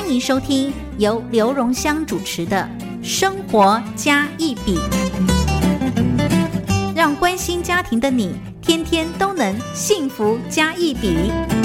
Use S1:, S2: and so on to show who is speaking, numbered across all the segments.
S1: 欢迎收听由刘荣香主持的《生活加一笔》，让关心家庭的你天天都能幸福加一笔。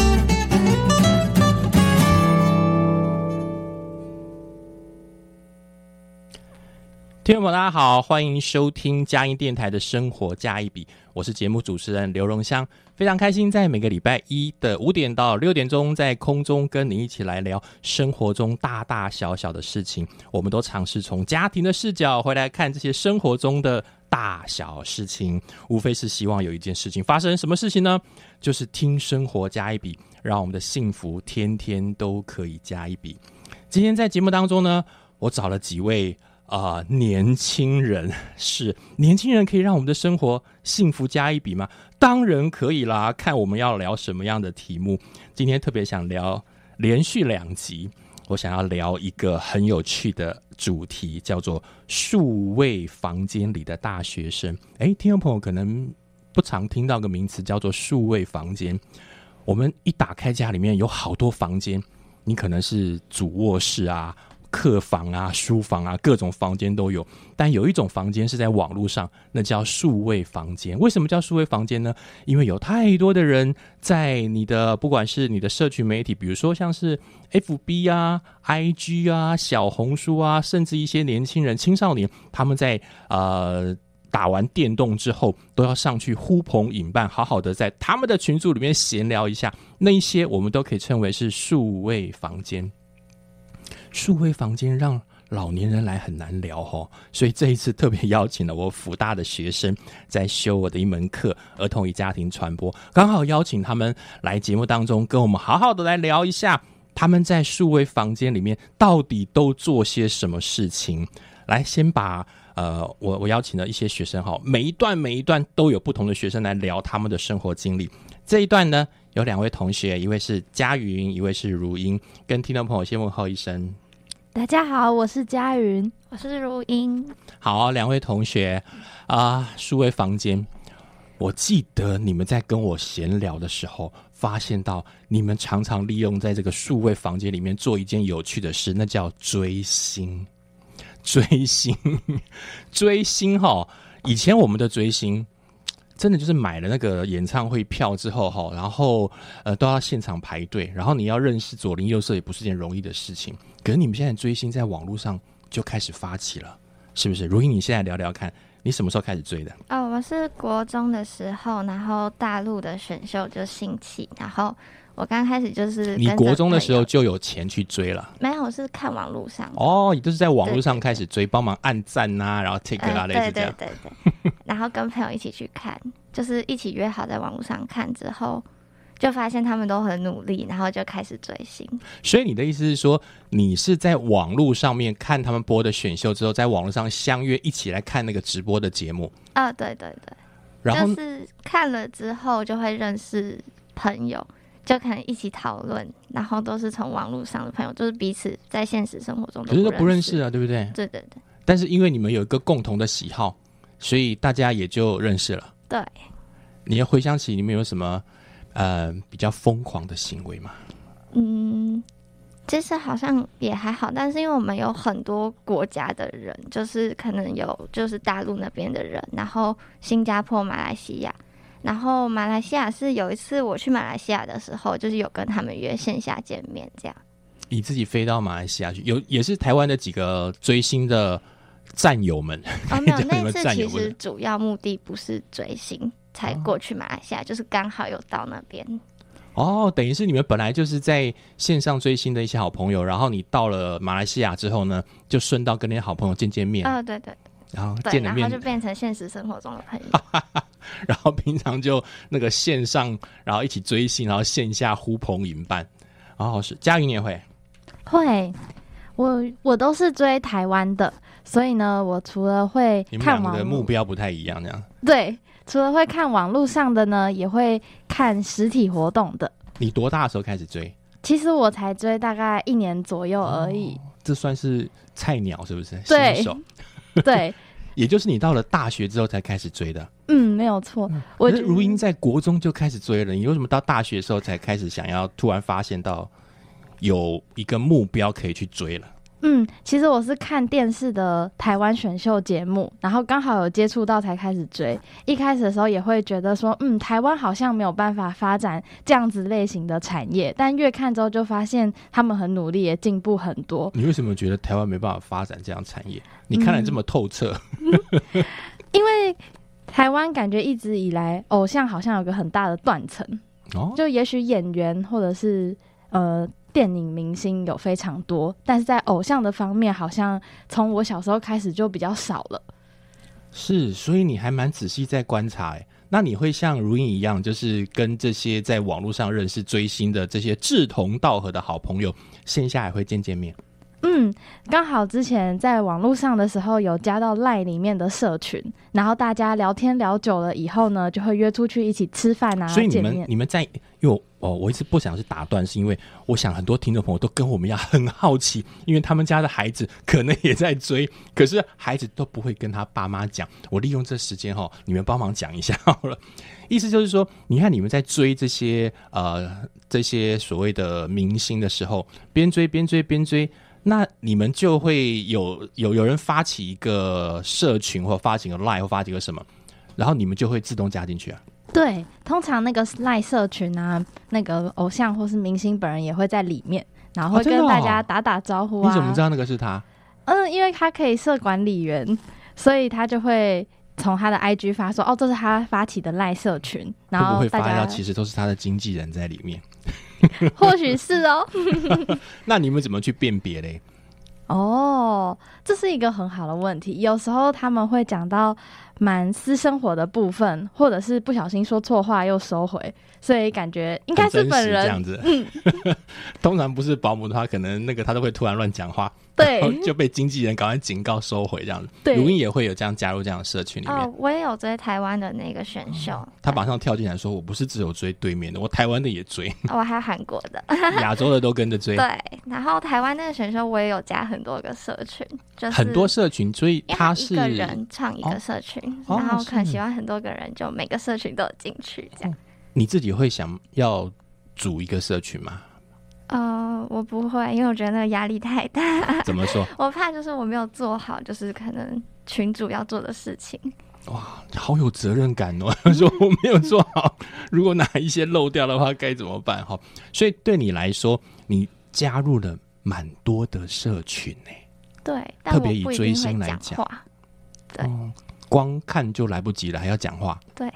S2: 听众朋友，大家好，欢迎收听佳音电台的《生活加一笔》，我是节目主持人刘荣香，非常开心在每个礼拜一的五点到六点钟，在空中跟你一起来聊生活中大大小小的事情。我们都尝试从家庭的视角回来看这些生活中的大小事情，无非是希望有一件事情发生，什么事情呢？就是听生活加一笔，让我们的幸福天天都可以加一笔。今天在节目当中呢，我找了几位。啊，年轻人是年轻人，可以让我们的生活幸福加一笔吗？当然可以啦！看我们要聊什么样的题目。今天特别想聊连续两集，我想要聊一个很有趣的主题，叫做数位房间里的大学生。哎，听众朋友可能不常听到个名词，叫做数位房间。我们一打开家里面有好多房间，你可能是主卧室啊。客房啊，书房啊，各种房间都有。但有一种房间是在网络上，那叫数位房间。为什么叫数位房间呢？因为有太多的人在你的，不管是你的社群媒体，比如说像是 FB 啊、IG 啊、小红书啊，甚至一些年轻人、青少年，他们在呃打完电动之后，都要上去呼朋引伴，好好的在他们的群组里面闲聊一下。那一些我们都可以称为是数位房间。数位房间让老年人来很难聊哦，所以这一次特别邀请了我福大的学生在修我的一门课《儿童与家庭传播》，刚好邀请他们来节目当中跟我们好好的来聊一下他们在数位房间里面到底都做些什么事情。来，先把呃，我我邀请了一些学生哈，每一段每一段都有不同的学生来聊他们的生活经历。这一段呢，有两位同学，一位是佳云，一位是如英，跟听众朋友先问候一声。
S3: 大家好，我是佳云，我是如英。
S2: 好，两位同学啊，数位房间。我记得你们在跟我闲聊的时候，发现到你们常常利用在这个数位房间里面做一件有趣的事，那叫追星。追星，追星哈！以前我们的追星。真的就是买了那个演唱会票之后哈，然后呃都要现场排队，然后你要认识左邻右舍也不是件容易的事情。可是你们现在追星在网络上就开始发起了，是不是？如意，你现在聊聊看，你什么时候开始追的？
S3: 哦，我是国中的时候，然后大陆的选秀就兴起，然后我刚开始就是
S2: 你国中的时候就有钱去追了？
S3: 没有，我是看网络上
S2: 哦，也就是在网络上开始追，帮忙按赞呐，然后 take 啊类似这样。
S3: 对对对对。然后跟朋友一起去看，就是一起约好在网络上看之后，就发现他们都很努力，然后就开始追星。
S2: 所以你的意思是说，你是在网络上面看他们播的选秀之后，在网络上相约一起来看那个直播的节目？
S3: 啊，对对对。然后是看了之后就会认识朋友，就可能一起讨论，然后都是从网络上的朋友，就是彼此在现实生活中可
S2: 是都不认识啊，对不对？
S3: 对对对。
S2: 但是因为你们有一个共同的喜好。所以大家也就认识了。
S3: 对，
S2: 你要回想起你们有什么呃比较疯狂的行为吗？
S3: 嗯，其实好像也还好，但是因为我们有很多国家的人，就是可能有就是大陆那边的人，然后新加坡、马来西亚，然后马来西亚是有一次我去马来西亚的时候，就是有跟他们约线下见面，这样。
S2: 你自己飞到马来西亚去，有也是台湾的几个追星的。战友们，
S3: 哦，没有，那次其实主要目的不是追星才过去马来西亚，就是刚好有到那边。
S2: 哦，等于是你们本来就是在线上追星的一些好朋友，然后你到了马来西亚之后呢，就顺道跟那些好朋友见见面。
S3: 啊，对对，
S2: 然后见了面
S3: 就变成现实生活中的朋友。
S2: 然后平常就那个线上，然后一起追星，然后线下呼朋引伴。然后是佳云也会
S4: 会。我我都是追台湾的，所以呢，我除了会
S2: 你们的目，标不太一样，这样。
S4: 对，除了会看网络上的呢，也会看实体活动的。
S2: 你多大的时候开始追？
S4: 其实我才追大概一年左右而已，
S2: 这算是菜鸟是不是？
S4: 对，对，
S2: 也就是你到了大学之后才开始追的。
S4: 嗯，没有错。我觉得
S2: 如英在国中就开始追了，你为什么到大学的时候才开始想要突然发现到有一个目标可以去追了？
S4: 嗯，其实我是看电视的台湾选秀节目，然后刚好有接触到才开始追。一开始的时候也会觉得说，嗯，台湾好像没有办法发展这样子类型的产业，但越看之后就发现他们很努力，也进步很多。
S2: 你为什么觉得台湾没办法发展这样产业？你看得这么透彻，
S4: 因为台湾感觉一直以来偶像好像有个很大的断层，
S2: 哦，
S4: 就也许演员或者是呃电影明星有非常多，但是在偶像的方面，好像从我小时候开始就比较少了。
S2: 是，所以你还蛮仔细在观察哎。那你会像如英一样，就是跟这些在网络上认识追星的这些志同道合的好朋友，线下也会见见面。
S4: 嗯，刚好之前在网络上的时候有加到赖里面的社群，然后大家聊天聊久了以后呢，就会约出去一起吃饭啊，
S2: 所以你。们你们在，因为我哦，我一直不想是打断，是因为我想很多听众朋友都跟我们一样很好奇，因为他们家的孩子可能也在追，可是孩子都不会跟他爸妈讲。我利用这时间哈，你们帮忙讲一下好了。意思就是说，你看你们在追这些呃这些所谓的明星的时候，边追边追边追。那你们就会有有有人发起一个社群，或发起个 line，或发起个什么，然后你们就会自动加进去啊。
S4: 对，通常那个赖社群啊，那个偶像或是明星本人也会在里面，然后会跟大家打打招呼啊。
S2: 你怎么知道那个是他？
S4: 嗯，因为他可以设管理员，所以他就会从他的 IG 发说，哦，这是他发起的赖社群，然
S2: 后会
S4: 后大家
S2: 发现到其实都是他的经纪人在里面？
S4: 或许是哦。
S2: 那你们怎么去辨别嘞？
S4: 哦，这是一个很好的问题。有时候他们会讲到蛮私生活的部分，或者是不小心说错话又收回，所以感觉应该是本人
S2: 这样子。通常不是保姆的话，可能那个他都会突然乱讲话，
S4: 对
S2: 就被经纪人赶快警告收回这样子。
S4: 对
S2: 如英也会有这样加入这样的社群里面，
S3: 哦，我也有追台湾的那个选秀，
S2: 他马上跳进来说：“我不是只有追对面的，我台湾的也追，
S3: 哦我还有韩国的，
S2: 亚洲的都跟着追。
S3: 对，然后台湾那个选秀我也有加很多个社群，就是
S2: 很多社群，所以他是
S3: 一个人唱一个社群，
S2: 哦
S3: 然后可能喜欢很多个人，就每个社群都有进去这样。
S2: 你自己会想要组一个社群吗？
S3: 呃，我不会，因为我觉得那个压力太大，
S2: 怎么说？
S3: 我怕就是我没有做好，就是可能群主要做的事情。
S2: 哇，好有责任感哦！说我没有做好，如果哪一些漏掉的话，该怎么办？哈，所以对你来说，你加入了蛮多的社群呢、
S3: 对，
S2: 特别以追星来讲
S3: 话。对
S2: 哦，光看就来不及了，还要讲话。
S3: 对，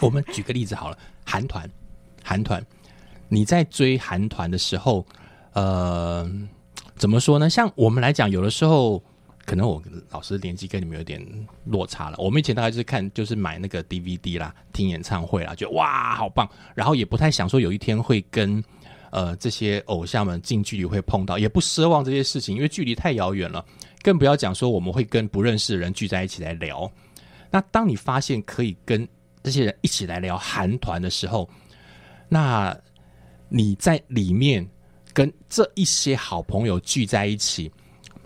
S2: 我们举个例子好了，韩团，韩团，你在追韩团的时候，呃，怎么说呢？像我们来讲，有的时候可能我老师年纪跟你们有点落差了。我们以前大概就是看，就是买那个 DVD 啦，听演唱会啦，觉得哇好棒，然后也不太想说有一天会跟呃这些偶像们近距离会碰到，也不奢望这些事情，因为距离太遥远了。更不要讲说我们会跟不认识的人聚在一起来聊。那当你发现可以跟这些人一起来聊韩团的时候，那你在里面跟这一些好朋友聚在一起，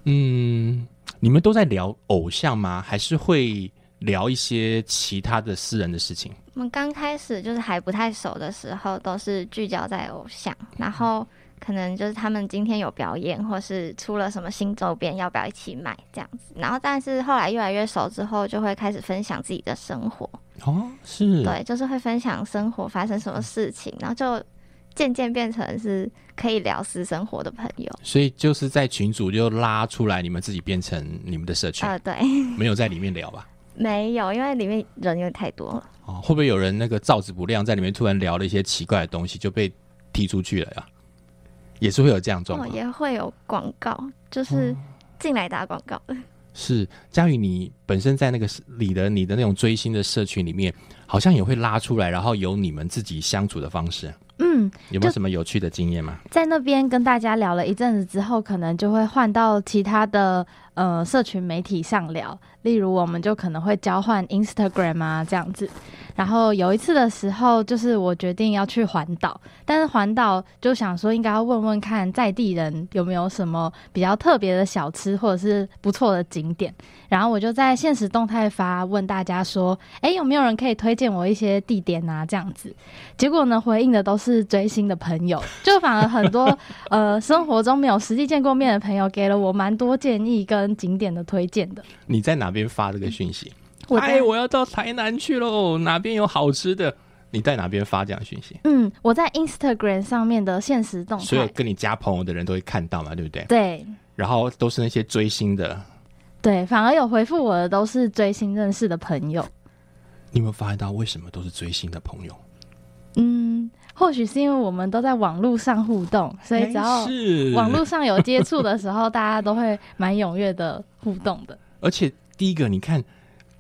S2: 嗯，你们都在聊偶像吗？还是会聊一些其他的私人的事情？
S3: 我们刚开始就是还不太熟的时候，都是聚焦在偶像，然后可能就是他们今天有表演，或是出了什么新周边，要不要一起买这样子。然后，但是后来越来越熟之后，就会开始分享自己的生活，
S2: 哦，是，
S3: 对，就是会分享生活发生什么事情，然后就渐渐变成是可以聊私生活的朋友。
S2: 所以就是在群组就拉出来，你们自己变成你们的社群，
S3: 呃，对，
S2: 没有在里面聊吧？
S3: 没有，因为里面人有点太多了。
S2: 哦，会不会有人那个罩子不亮，在里面突然聊了一些奇怪的东西，就被踢出去了呀？也是会有这样状
S3: 哦，
S2: 况。
S3: 也会有广告，就是进来打广告的。
S2: 是佳宇，你本身在那个你的你的那种追星的社群里面，好像也会拉出来，然后有你们自己相处的方式，
S4: 嗯，
S2: 有没有什么有趣的经验吗？
S4: 在那边跟大家聊了一阵子之后，可能就会换到其他的呃社群媒体上聊，例如我们就可能会交换 Instagram 啊这样子。然后有一次的时候，就是我决定要去环岛，但是环岛就想说应该要问问看在地人有没有什么比较特别的小吃或者是不错的景点。然后我就在现实动态发问大家说，哎，有没有人可以推荐我一些地点啊？这样子。结果呢，回应的都是追星的朋友，就反而很多 呃生活中没有实际见过面的朋友，给了我蛮多建议跟景点的推荐的。
S2: 你在哪边发这个讯息？
S4: 我
S2: 哎，我要到台南去喽，哪边有好吃的？你在哪边发这样讯息？
S4: 嗯，我在 Instagram 上面的现实动态，
S2: 所有跟你加朋友的人都会看到嘛，对不对？
S4: 对
S2: 然后都是那些追星的，
S4: 对，反而有回复我的都是追星认识的朋友。
S2: 你有没有发现到为什么都是追星的朋友？
S4: 嗯，或许是因为我们都在网络上互动，所以只要
S2: 哎是
S4: 网络上有接触的时候，大家都会蛮踊跃的互动的。
S2: 而且第一个，你看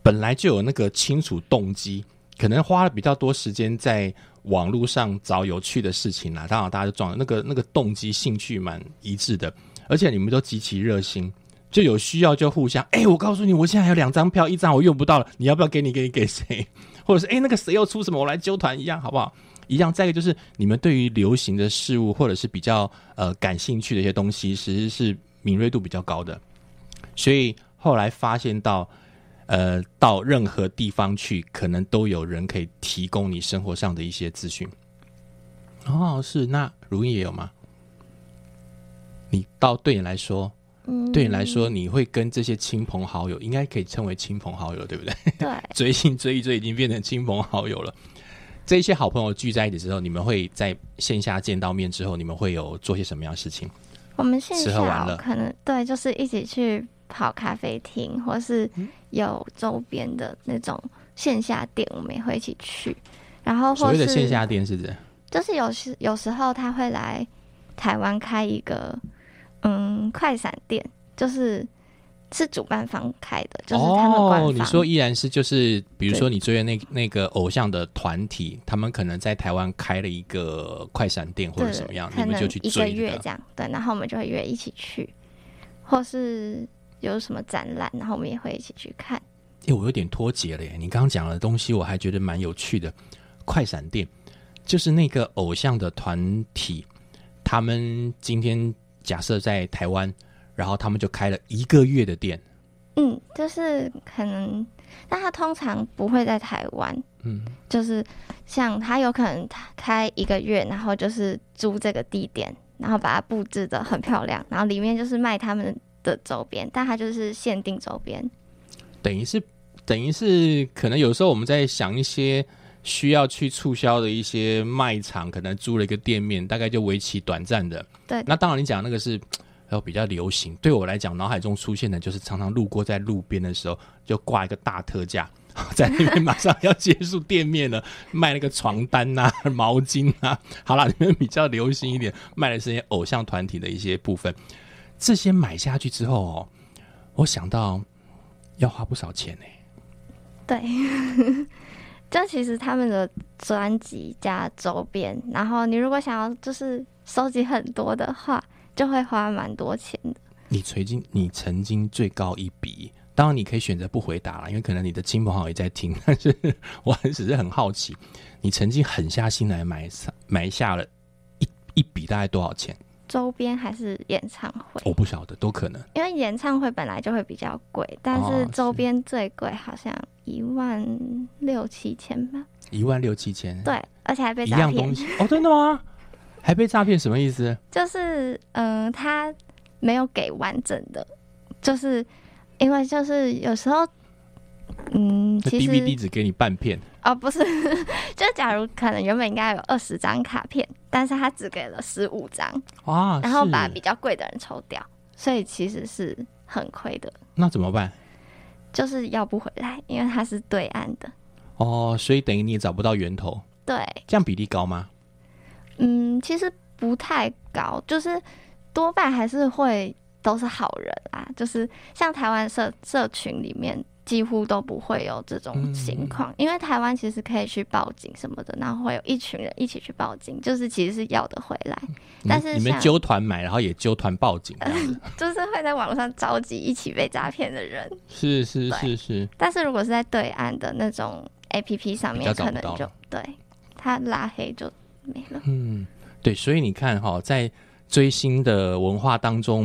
S2: 本来就有那个清楚动机，可能花了比较多时间在网络上找有趣的事情啦。当然，大家就撞了那个那个动机、兴趣蛮一致的，而且你们都极其热心，就有需要就互相。哎、我告诉你，我现在还有两张票，一张我用不到了，你要不要给你？给你给谁？或者是哎、那个谁又出什么，我来揪团一样，好不好？一样。再一个就是你们对于流行的事物，或者是比较呃感兴趣的一些东西，其实是敏锐度比较高的。所以后来发现到，呃，到任何地方去，可能都有人可以提供你生活上的一些资讯。哦，是那如意也有吗？你到对你来说，
S3: 嗯，
S2: 对你来说，你会跟这些亲朋好友，应该可以称为亲朋好友，对不对？
S3: 对，
S2: 追星追一追，已经变成亲朋好友了。这些好朋友聚在一起之后，你们会在线下见到面之后，你们会有做些什么样的事情？
S3: 我们线下可能对，就是一起去跑咖啡厅，或是
S2: 嗯
S3: 有周边的那种线下店，我们也会一起去。然后或是
S2: 所谓的线下店是指
S3: 就是有时有时候他会来台湾开一个嗯快闪店，就是是主办方开的，就是他们官方。
S2: 哦，你说依然是就是，比如说你追的那那个偶像的团体，他们可能在台湾开了一个快闪店或者什么样，你们就去
S3: 一个
S2: 追这个。
S3: 月这样，对，然后我们就会约一起去，或是有什么展览，然后我们也会一起去看。
S2: 哎、我有点脱节了耶！你刚刚讲的东西，我还觉得蛮有趣的。快闪店就是那个偶像的团体，他们今天假设在台湾，然后他们就开了一个月的店。
S3: 嗯，就是可能，但他通常不会在台湾，
S2: 嗯，
S3: 就是像他有可能他开一个月，然后就是租这个地点，然后把它布置的很漂亮，然后里面就是卖他们的周边，但他就是限定周边。
S2: 等于是等于是，可能有时候我们在想一些需要去促销的一些卖场，可能租了一个店面，大概就为期短暂的。
S3: 对
S2: 那当然你讲那个是。然后比较流行，对我来讲，脑海中出现的就是常常路过在路边的时候，就挂一个大特价，在那边马上要结束店面了，卖那个床单呐、毛巾啊。好啦，你们比较流行一点，卖的是一些偶像团体的一些部分。这些买下去之后哦，我想到要花不少钱呢、
S3: 对，这其实他们的专辑加周边，然后你如果想要就是收集很多的话，就会花蛮多钱的。
S2: 你曾经你曾经最高一笔，当然你可以选择不回答了，因为可能你的亲朋好友也在听，但是我很只是很好奇，你曾经狠下心来买下买下了一一笔大概多少钱？
S3: 周边还是演唱会，
S2: 我不晓得，都可能。
S3: 因为演唱会本来就会比较贵，但
S2: 哦
S3: 是周边最贵好像一万六七千吧。
S2: 一万六七千，
S3: 对，而且还被诈骗
S2: 样东。西哦，真的吗？还被诈骗什么意思？
S3: 就是嗯、呃他没有给完整的，就是因为就是有时候，嗯，
S2: 那
S3: 其实
S2: DVD 只给你半片，
S3: 哦不是，就假如可能原本应该有二十张卡片，但是他只给了十五张，
S2: 啊，
S3: 然后把比较贵的人抽掉，所以其实是很亏的，
S2: 那怎么办？
S3: 就是要不回来，因为它是对岸的。
S2: 哦，所以等于你也找不到源头，
S3: 对，
S2: 这样比例高吗？
S3: 嗯，其实不太高，就是多半还是会都是好人啊。就是像台湾社社群里面几乎都不会有这种情况，因为台湾其实可以去报警什么的，然后会有一群人一起去报警，就是其实是要得回来。但是
S5: 你们揪团买，然后也揪团报警，
S3: 就是会在网络上召集一起被诈骗的人。
S5: 是是是是。
S3: 但是如果是在对岸的那种 A P P 上面，可能就对他拉黑就没了。
S5: 嗯，对，所以你看哈，在追星的文化当中，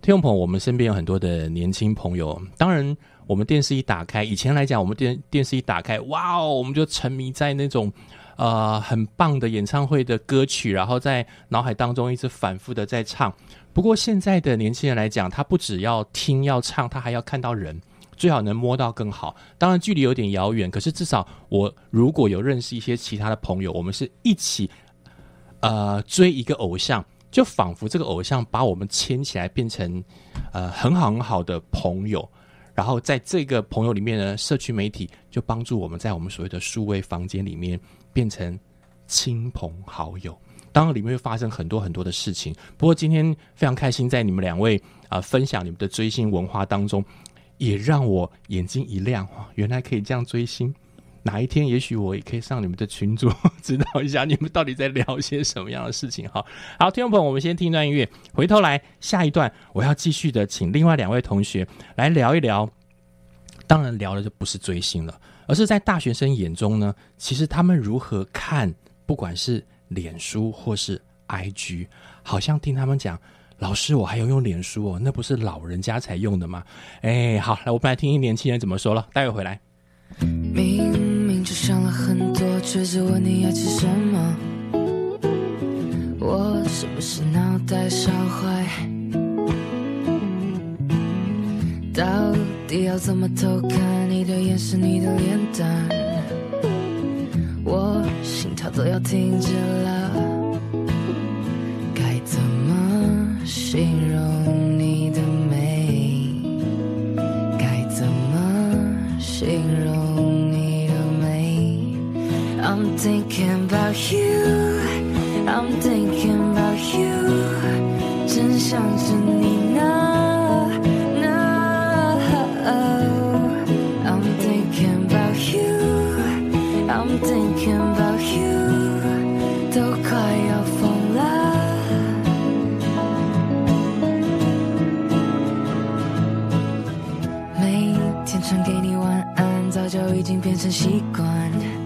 S5: 听众朋友，我们身边有很多的年轻朋友。当然，我们电视一打开，以前来讲，我们电电视一打开，哇哦，我们就沉迷在那种。呃，很棒的演唱会的歌曲，然后在脑海当中一直反复的在唱。不过现在的年轻人来讲，他不只要听要唱，他还要看到人，最好能摸到更好。当然距离有点遥远，可是至少我如果有认识一些其他的朋友，我们是一起呃追一个偶像，就仿佛这个偶像把我们牵起来，变成呃很好很好的朋友。然后在这个朋友里面呢，社区媒体就帮助我们在我们所谓的数位房间里面。变成亲朋好友，当然里面会发生很多很多的事情。不过今天非常开心，在你们两位啊分享你们的追星文化当中，也让我眼睛一亮原来可以这样追星。哪一天也许我也可以上你们的群组，知道一下你们到底在聊些什么样的事情。哈，好，听众朋友，我们先听一段音乐，回头来下一段，我要继续的请另外两位同学来聊一聊。当然聊的就不是追星了。而是在大学生眼中呢，其实他们如何看，不管是脸书或是 IG，好像听他们讲，老师我还要用脸书哦，那不是老人家才用的吗？哎，好，来我们来听听年轻人怎么说了。待会回来。明明就想了很多，却只问你要吃什么，我是不是脑袋烧坏？到底要怎么偷看你的眼神，你的脸蛋？我心跳都要停止了。该怎么形容你 thinking about you, I'm thinking about you，真想着你呢。thinking about you，都快要疯了。每天传给你晚安，早就已经变成习惯。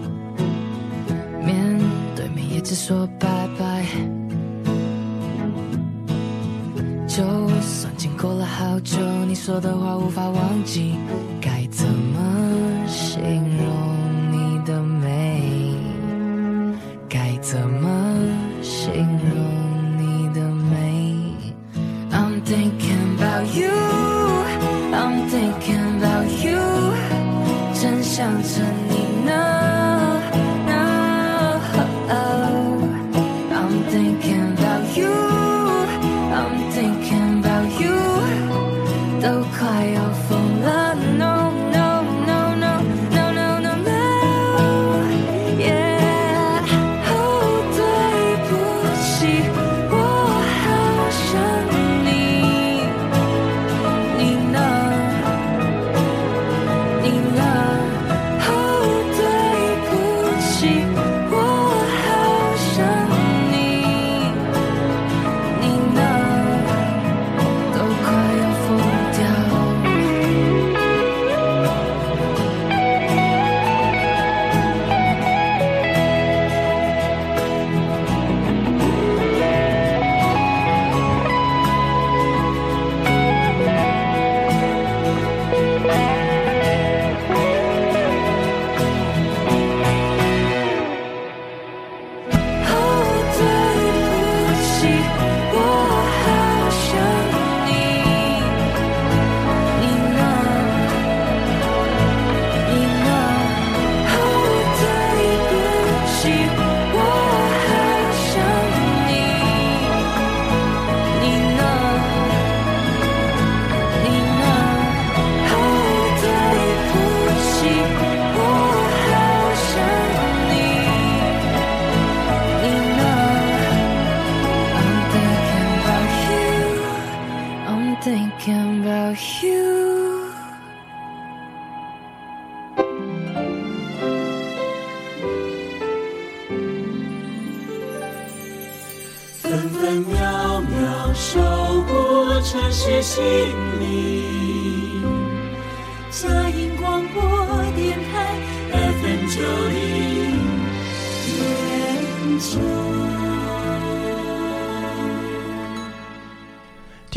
S5: 只说拜拜。就算经过了好久，你说的话无法忘记，该怎么形容？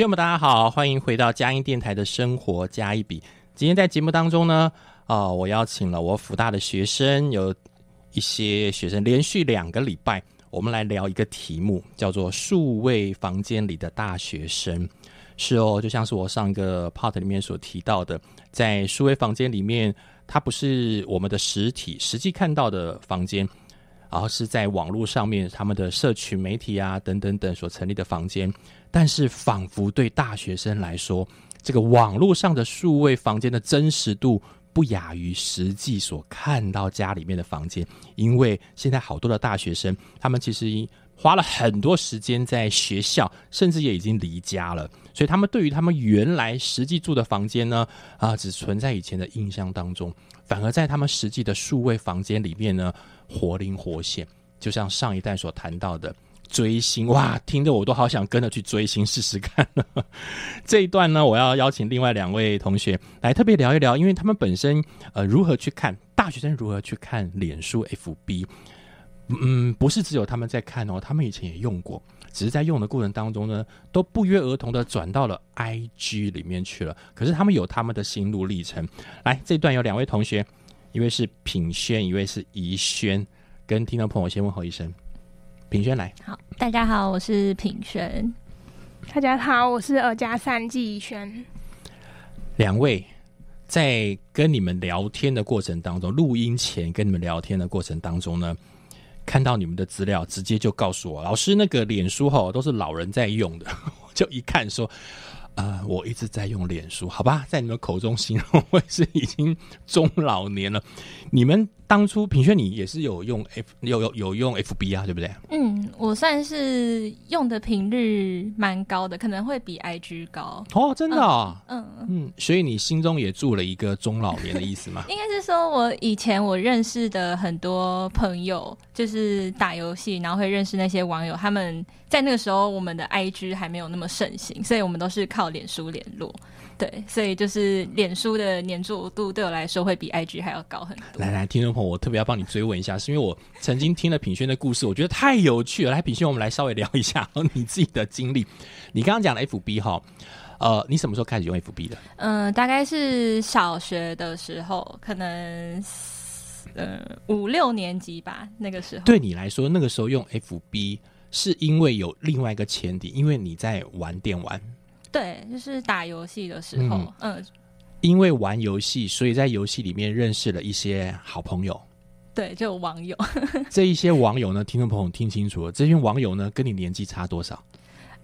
S2: 众们，大家好，欢迎回到佳音电台的生活加一笔。今天在节目当中呢，啊、我邀请了我福大的学生，有一些学生连续两个礼拜，我们来聊一个题目，叫做“数位房间里的大学生”。是哦，就像是我上一个 part 里面所提到的，在数位房间里面，它不是我们的实体实际看到的房间，然后是在网络上面他们的社群媒体啊等等等所成立的房间。但是，仿佛对大学生来说，这个网络上的数位房间的真实度不亚于实际所看到家里面的房间，因为现在好多的大学生，他们其实花了很多时间在学校，甚至也已经离家了，所以他们对于他们原来实际住的房间呢，啊，只存在以前的印象当中，反而在他们实际的数位房间里面呢，活灵活现，就像上一代所谈到的。追星哇，听着我都好想跟着去追星试试看了。这一段呢，我要邀请另外两位同学来特别聊一聊，因为他们本身呃如何去看大学生如何去看脸书 FB，嗯，不是只有他们在看哦，他们以前也用过，只是在用的过程当中呢，都不约而同的转到了 IG 里面去了。可是他们有他们的心路历程。来，这段有两位同学，一位是品轩，一位是怡轩，跟听众朋友先问候一声。品轩来，
S6: 好，大家好，我是品轩。
S7: 大家好，我是二加三季怡轩。
S2: 两位在跟你们聊天的过程当中，录音前跟你们聊天的过程当中呢，看到你们的资料，直接就告诉我，老师那个脸书哈都是老人在用的，我就一看说。呃，我一直在用脸书，好吧，在你们口中形容我是已经中老年了。你们当初品轩，你也是有用 F 有有有用 FB 啊，对不对？
S6: 嗯，我算是用的频率蛮高的，可能会比 IG 高。
S2: 哦，真的啊、
S6: 嗯，
S2: 嗯，所以你心中也住了一个中老年的意思吗？
S6: 应该是说我以前我认识的很多朋友，就是打游戏，然后会认识那些网友，他们在那个时候我们的 IG 还没有那么盛行，所以我们都是靠脸书联络。对，所以就是脸书的粘着度对我来说会比 IG 还要高很多。
S2: 来来，听众朋友，我特别要帮你追问一下，是因为我曾经听了品轩的故事，我觉得太有趣了。来，品轩，我们来稍微聊一下 你自己的经历。你刚刚讲的 FB 哈，呃，你什么时候开始用 FB 的？
S6: 嗯，大概是小学的时候，可能呃五六年级吧，那个时候。
S2: 对你来说，那个时候用 FB 是因为有另外一个前提，因为你在玩电玩，
S6: 对，就是打游戏的时候，嗯
S2: 因为玩游戏，所以在游戏里面认识了一些好朋友。
S6: 对，就有网友。
S2: 这一些网友呢，听众朋友听清楚了，这些网友呢跟你年纪差多少？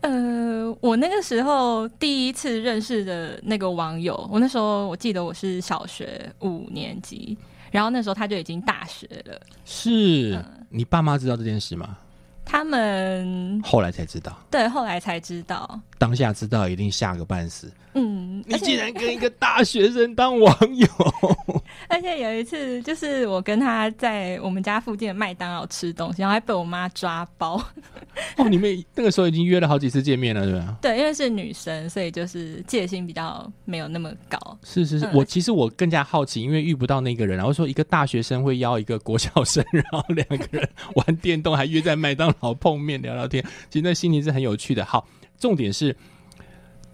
S6: 呃，我那个时候第一次认识的那个网友，我那时候我记得我是小学五年级，然后那时候他就已经大学了。
S2: 是、
S6: 嗯
S2: 你爸妈知道这件事吗？
S6: 他们
S2: 后来才知道，
S6: 对后来才知道，
S2: 当下知道一定吓个半死。
S6: 嗯，
S2: 你竟然跟一个大学生当网友，
S6: 而且有一次，就是我跟他在我们家附近的麦当劳吃东西，然后还被我妈抓包。
S2: 哦，你们那个时候已经约了好几次见面了，对吧？
S6: 对，因为是女生，所以就是戒心比较没有那么高。
S2: 是是是，
S6: 嗯
S2: 我其实我更加好奇，因为遇不到那个人，然后说一个大学生会邀一个国小生，然后两个人玩电动，还约在麦当劳碰面聊聊天，其实那心情是很有趣的。好，重点是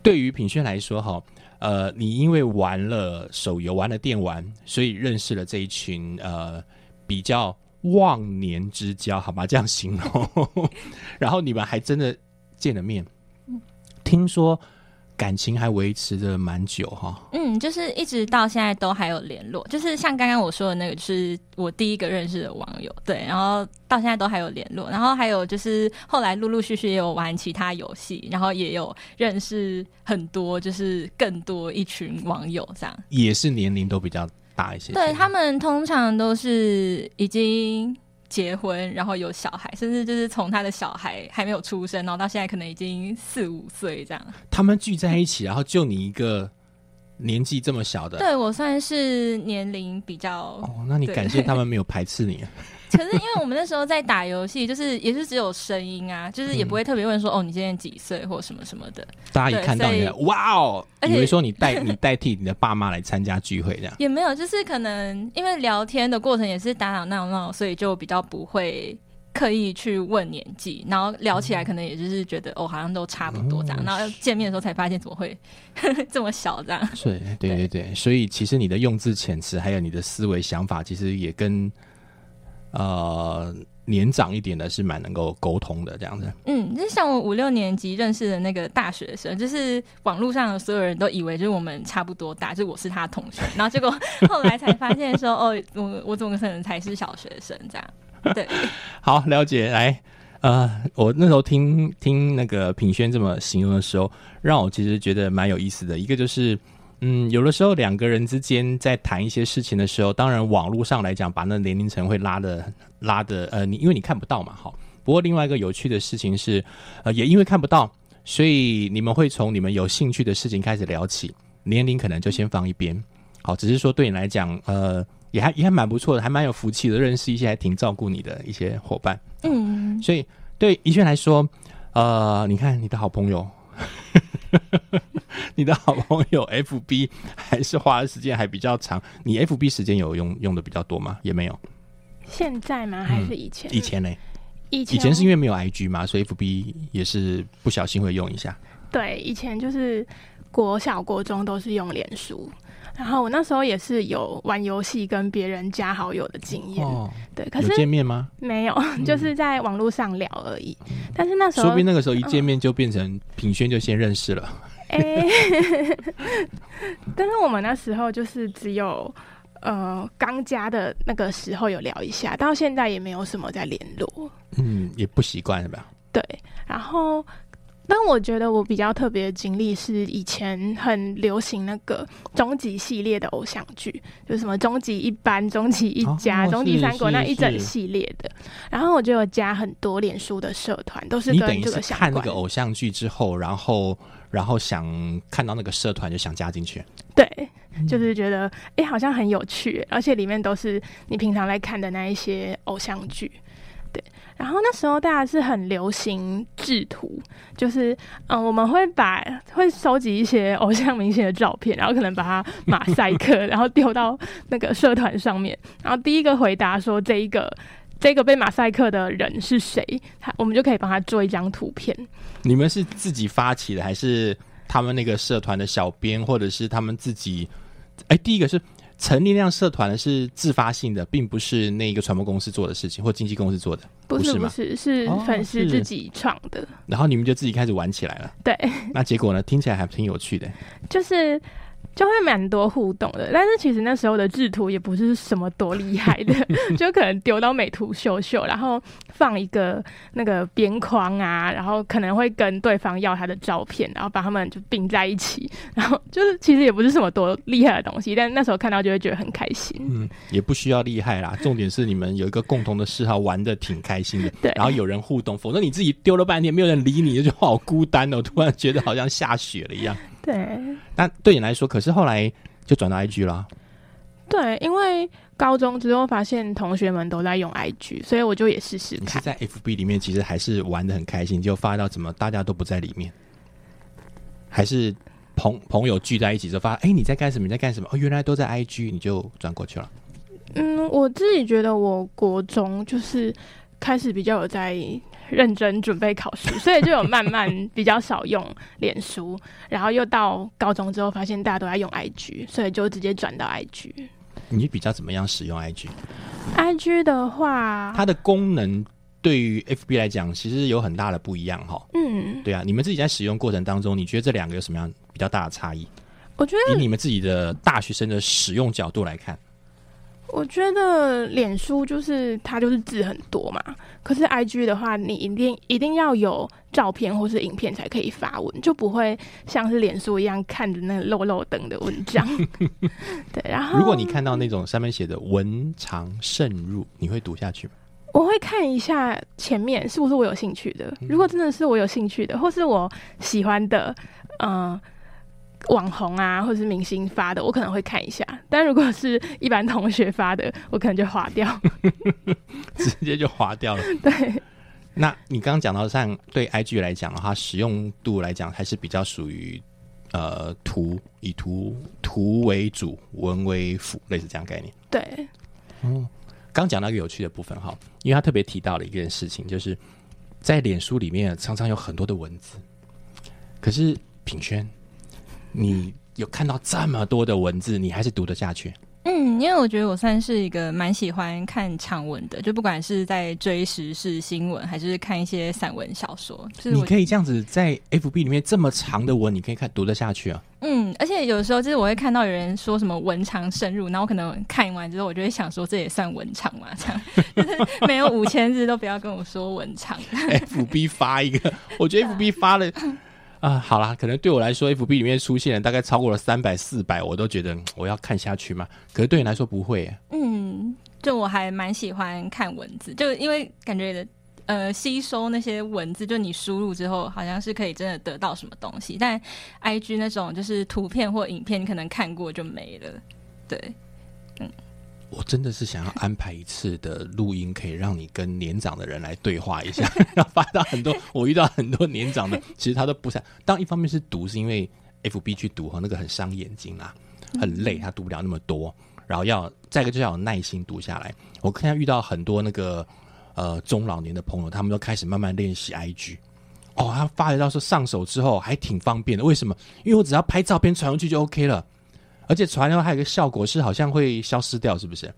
S2: 对于品轩来说，哈，呃，你因为玩了手游，玩了电玩，所以认识了这一群呃比较忘年之交，好吧，这样形容。然后你们还真的见了面，听说感情还维持着蛮久哈。
S6: 嗯，就是一直到现在都还有联络，就是像刚刚我说的那个，就是我第一个认识的网友，对，然后到现在都还有联络，然后还有就是后来陆陆续续也有玩其他游戏，然后也有认识很多，就是更多一群网友这样。
S2: 也是年龄都比较大一些。
S6: 对他们通常都是已经结婚，然后有小孩，甚至就是从他的小孩还没有出生，然后到现在可能已经四五岁这样。
S2: 他们聚在一起，然后就你一个年纪这么小的，
S6: 对我算是年龄比较，
S2: 哦，那你感谢他们没有排斥你。
S6: 可是因为我们那时候在打游戏，就是也是只有声音啊，就是也不会特别问说、哦你今年几岁或什么什么的，
S2: 大家一看到你哇哦，以为说你代 你代替你的爸妈来参加聚会这样。
S6: 也没有，就是可能因为聊天的过程也是打打闹闹，所以就比较不会刻意去问年纪，然后聊起来可能也就是觉得哦好像都差不多这样，
S2: 哦
S6: 然后见面的时候才发现怎么会 这么小这样。
S2: 对对对对，所以其实你的用字遣词，还有你的思维想法，其实也跟呃年长一点的是蛮能够沟通的这样子。
S6: 嗯，就是像我五六年级认识的那个大学生，就是网络上的所有人都以为就是我们差不多大，就是我是他同学，然后结果后来才发现说，哦，我我怎么可能才是小学生这样？对，
S2: 好，了解。来，呃，我那时候听听那个品轩这么形容的时候，让我其实觉得蛮有意思的。一个就是，嗯，有的时候两个人之间在谈一些事情的时候，当然网络上来讲，把那年龄层会拉的拉的，呃，你因为你看不到嘛，好。不过另外一个有趣的事情是，呃，也因为看不到，所以你们会从你们有兴趣的事情开始聊起，年龄可能就先放一边。好，只是说对你来讲，呃，也还也还蛮不错的，还蛮有福气的，认识一些还挺照顾你的一些伙伴。
S6: 嗯，
S2: 所以对怡轩来说，呃，你看你的好朋友，你的好朋友 FB 还是花的时间还比较长。你 FB 时间有用用的比较多吗？也没有。
S7: 现在吗？还是以前？
S2: 以前呢？
S7: 以前
S2: 以前是因为没有 IG 嘛，所以 FB 也是不小心会用一下。
S7: 对，以前就是国小、国中都是用脸书，然后我那时候也是有玩游戏跟别人加好友的经验。
S2: 哦，
S7: 对，可是
S2: 见面吗？
S7: 没有，就是在网络上聊而已。但是那时候
S2: 说不定那个时候一见面就变成品轩就先认识了。
S7: 哎、但是我们那时候就是只有呃刚加的那个时候有聊一下，到现在也没有什么在联络。
S2: 嗯，也不习惯是吧？
S7: 对，然后。但我觉得我比较特别的经历是以前很流行那个终极系列的偶像剧，就是什么终极一班、终极一家、
S2: 哦
S7: 终极三国那一整系列的。然后我就有加很多脸书的社团，都是跟这个相关
S2: 看那个。偶像剧之后，然后然后想看到那个社团就想加进去。
S7: 对，
S2: 嗯
S7: 就是觉得哎、诶好像很有趣，而且里面都是你平常在看的那一些偶像剧。然后那时候大家是很流行制图，就是嗯，我们会把会收集一些偶像明星的照片，然后可能把它马赛克，然后丢到那个社团上面，然后第一个回答说这一个。这个被马赛克的人是谁？他我们就可以帮他做一张图片。
S2: 你们是自己发起的，还是他们那个社团的小编，或者是他们自己？哎，第一个是成立那样社团的是自发性的，并不是那一个传播公司做的事情或经纪公司做的。
S7: 不是
S2: 不是吗
S7: 是，粉丝自己创的。
S2: 然后你们就自己开始玩起来了。
S7: 对，
S2: 那结果呢？听起来还挺有趣的。
S7: 就是就会蛮多互动的。但是其实那时候的制图也不是什么多厉害的，就可能丢到美图秀秀，然后放一个那个边框啊，然后可能会跟对方要他的照片，然后把他们就并在一起，然后就是其实也不是什么多厉害的东西，但那时候看到就会觉得很开心。
S2: 嗯，也不需要厉害啦，重点是你们有一个共同的嗜好，玩的挺开心的。
S7: 对
S2: 然后有人互动，否则你自己丢了半天，没有人理你，就好孤单哦。突然觉得好像下雪了一样。
S7: 对
S2: 那对你来说，可是后来就转到 IG 了。
S7: 对，因为高中之后发现同学们都在用 IG，所以我就也试试看。
S2: 你是在 FB 里面，其实还是玩的很开心，就发到怎么大家都不在里面，还是朋朋友聚在一起之后发，哎、你在干什么？你在干什么？哦，原来都在 IG，你就转过去了。
S7: 嗯，我自己觉得我国中就是开始比较有在 认真准备考试，所以就有慢慢比较少用脸书，然后又到高中之后发现大家都在用 IG，所以就直接转到 IG。
S2: 你比较怎么样使用
S7: IG？IG 的话，
S2: 它的功能对于 FB 来讲，其实有很大的不一样哈。
S7: 嗯，
S2: 对啊，你们自己在使用过程当中，你觉得这两个有什么样比较大的差异？
S7: 我觉得
S2: 以你们自己的大学生的使用角度来看，
S7: 我觉得脸书就是它就是字很多嘛，可是 IG 的话，你一定一定要有照片或是影片才可以发文，就不会像是脸书一样看着那漏漏等的文章。对，然后
S2: 如果你看到那种上面写的“文长慎入”，你会读下去吗？
S7: 我会看一下前面是不是我有兴趣的，如果真的是我有兴趣的，或是我喜欢的，嗯、网红啊，或者是明星发的，我可能会看一下。但如果是一般同学发的，我可能就划掉。
S2: 直接就划掉了。
S7: 对，
S2: 那你刚刚讲到，像对 IG 来讲的话，使用度来讲还是比较属于呃图以图图为主，文为辅，类似这样概念。
S7: 对，嗯
S2: 刚讲到一个有趣的部分哈，因为他特别提到了一件事情，就是在脸书里面常常有很多的文字，可是品轩，你有看到这么多的文字，你还是读得下去？
S6: 嗯，因为我觉得我算是一个蛮喜欢看长文的，就不管是在追时事新闻，还是看一些散文小说，就是
S2: 你可以这样子在 FB 里面这么长的文，你可以看读得下去啊？
S6: 嗯，而且有时候就是我会看到有人说什么文长深入，然后我可能看完之后，我就会想说这也算文长嘛？这样 就是没有五千字都不要跟我说文长。
S2: FB 发一个，我觉得 FB 发了啊、好啦，可能对我来说，FB 里面出现了大概超过了三百、四百，我都觉得我要看下去嘛。可是对你来说不会耶，
S6: 嗯，就我还蛮喜欢看文字，就因为感觉呃吸收那些文字，就你输入之后，好像是可以真的得到什么东西。但 I G 那种就是图片或影片，你可能看过就没了。对，
S2: 我真的是想要安排一次的录音，可以让你跟年长的人来对话一下。然后发到很多，我遇到很多年长的，其实他都不想。当一方面是读，是因为 FB 去读和，那个很伤眼睛啊，很累，他读不了那么多。然后要再一个就是要有耐心读下来。我看到遇到很多那个呃中老年的朋友，他们都开始慢慢练习 IG。哦，他发觉到说上手之后还挺方便的，为什么？因为我只要拍照片传过去就 OK 了。而且传了还有一个效果是好像会消失掉，是不是？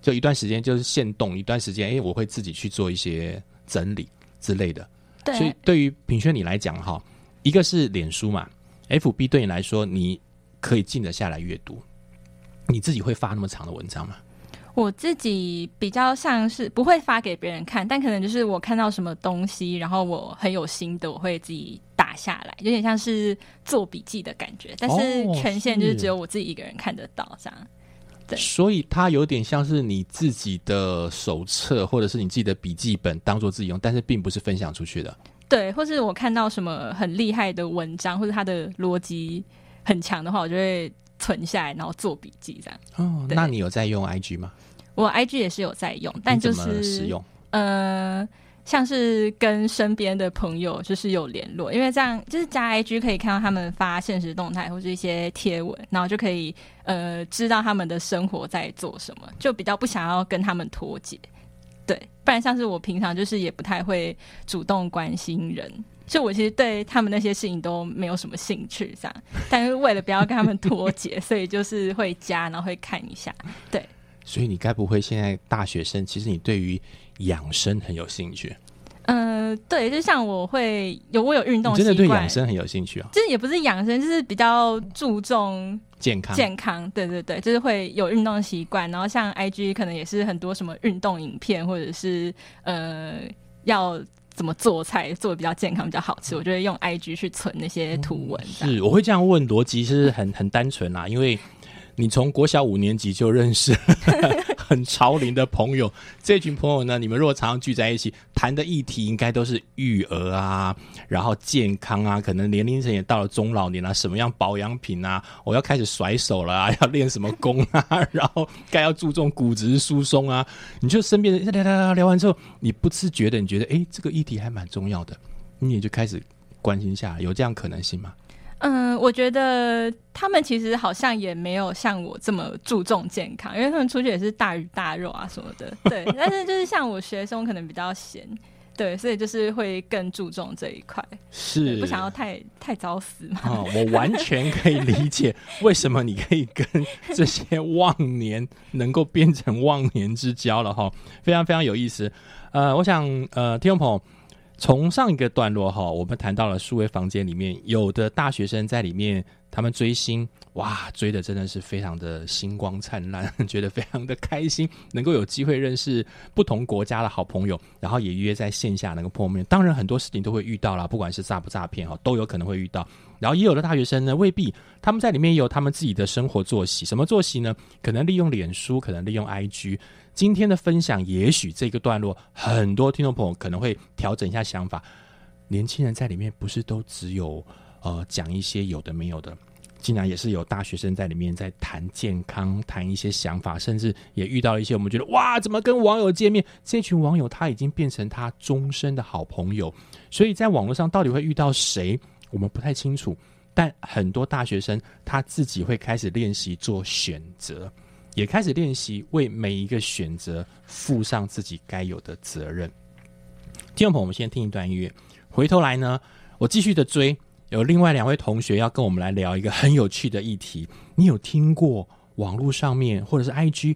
S2: 就一段时间就是限动，一段时间，哎、我会自己去做一些整理之类的。
S6: 对，
S2: 所以对于品轩你来讲哈，一个是脸书嘛，FB 对你来说你可以静得下来阅读，你自己会发那么长的文章吗？
S6: 我自己比较像是不会发给别人看，但可能就是我看到什么东西，然后我很有心得，我会自己打下来，有点像是做笔记的感觉。但是
S2: 哦
S6: 权限就是
S2: 是
S6: 只有我自己一个人看得到，这样。对
S2: 所以它有点像是你自己的手册或者是你自己的笔记本当做自己用，但是并不是分享出去的。
S6: 对，或是我看到什么很厉害的文章，或者它的逻辑很强的话，我就会存下来，然后做笔记这样。
S2: 哦，那你有在用 IG 吗？
S6: 我 IG 也是有在用，但就是
S2: 使用？
S6: 呃，像是跟身边的朋友就是有联络，因为这样就是加 IG 可以看到他们发现实动态或是一些贴文，然后就可以呃知道他们的生活在做什么，就比较不想要跟他们脱节。对，不然像是我平常就是也不太会主动关心人。就我其实对他们那些事情都没有什么兴趣，这样，但是为了不要跟他们脱节，所以就是会加，然后会看一下。对，
S2: 所以你该不会现在大学生，其实你对于养生很有兴趣？
S6: 嗯、对，就像我会有我有运动
S2: 真的对养，生很有兴趣啊？
S6: 就是也不是养生，就是比较注重
S2: 健康，
S6: 健康。对对对，就是会有运动习惯，然后像 IG 可能也是很多什么运动影片，或者是呃要怎么做菜做的比较健康、比较好吃，我就会用 IG 去存那些图文。
S2: 是我会这样问，逻辑是很很单纯啦，因为你从国小五年级就认识 很潮龄的朋友，这群朋友呢，你们如果常常聚在一起，谈的议题应该都是育儿啊，然后健康啊，可能年龄层也到了中老年啊，什么样保养品啊，我要开始甩手了啊，要练什么功啊，然后该要注重骨质疏松啊，你就身边的聊聊聊聊完之后，你不自觉的，你觉得诶，这个议题还蛮重要的，你也就开始关心下，有这样可能性吗？
S6: 嗯，我觉得他们其实好像也没有像我这么注重健康，因为他们出去也是大鱼大肉啊什么的。对，但是就是像我学生可能比较闲，对，所以就是会更注重这一块，
S2: 是
S6: 对不想要太太早死嘛。
S2: 哦，我完全可以理解 为什么你可以跟这些忘年能够变成忘年之交了哈，非常非常有意思。呃，我想呃，听众朋友。从上一个段落哈，我们谈到了数位房间里面有的大学生在里面，他们追星，哇，追的真的是非常的星光灿烂，觉得非常的开心，能够有机会认识不同国家的好朋友，然后也约在线下能够碰面。当然很多事情都会遇到啦，不管是诈不诈骗哈，都有可能会遇到。然后也有的大学生呢，未必他们在里面也有他们自己的生活作息，什么作息呢？可能利用脸书，可能利用 IG。今天的分享，也许这个段落，很多听众朋友可能会调整一下想法。年轻人在里面不是都只有呃讲一些有的没有的，竟然也是有大学生在里面在谈健康，谈一些想法，甚至也遇到了一些我们觉得哇，怎么跟网友见面？这群网友他已经变成他终身的好朋友，所以在网络上到底会遇到谁，我们不太清楚。但很多大学生他自己会开始练习做选择，也开始练习为每一个选择负上自己该有的责任。听众朋友，我们先听一段音乐，回头来呢，我继续的追。有另外两位同学要跟我们来聊一个很有趣的议题。你有听过网络上面或者是 IG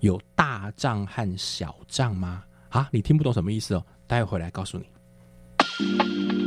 S2: 有大账和小账吗？啊，你听不懂什么意思哦？待会回来告诉你。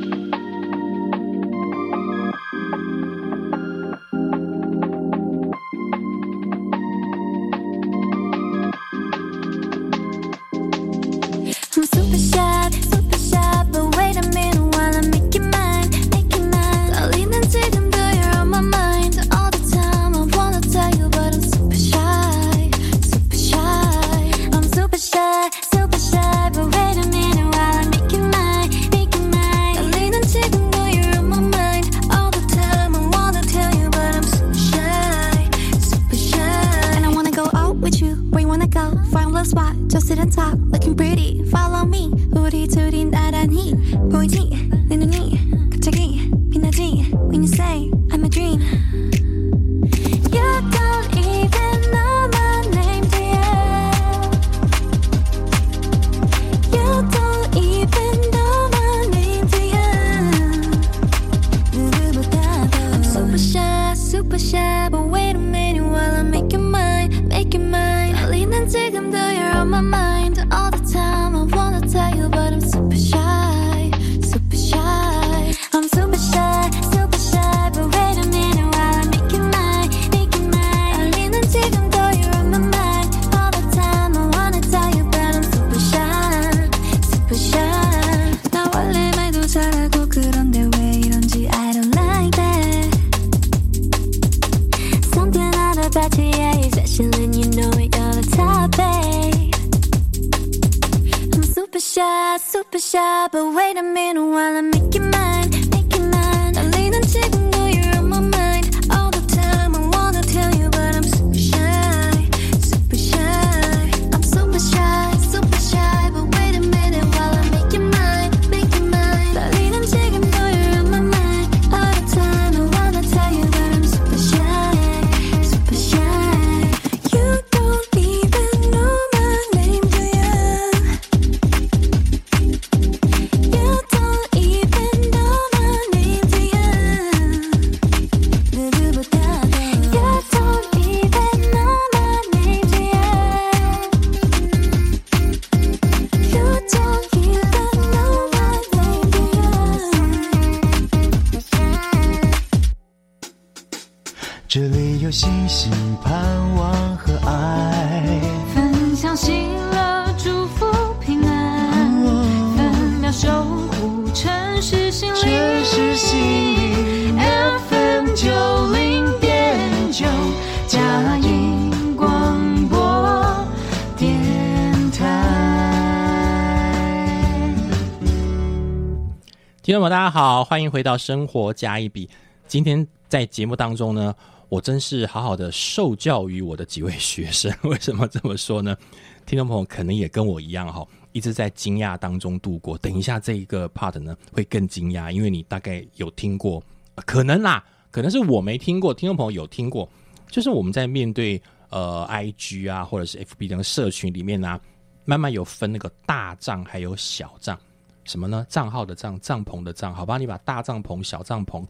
S2: 大家好，欢迎回到生活加一笔。今天在节目当中呢，我真是好好的受教于我的几位学生。为什么这么说呢？听众朋友可能也跟我一样哈，一直在惊讶当中度过。等一下这一个 part 呢，会更惊讶，因为你大概有听过，可能啦，可能是我没听过，听众朋友有听过。就是我们在面对呃 IG 啊，或者是 FB 等社群里面啊，慢慢有分那个大账还有小账。什么呢？账号的账，帐篷的帐，好吧？你把大帐篷、小帐篷，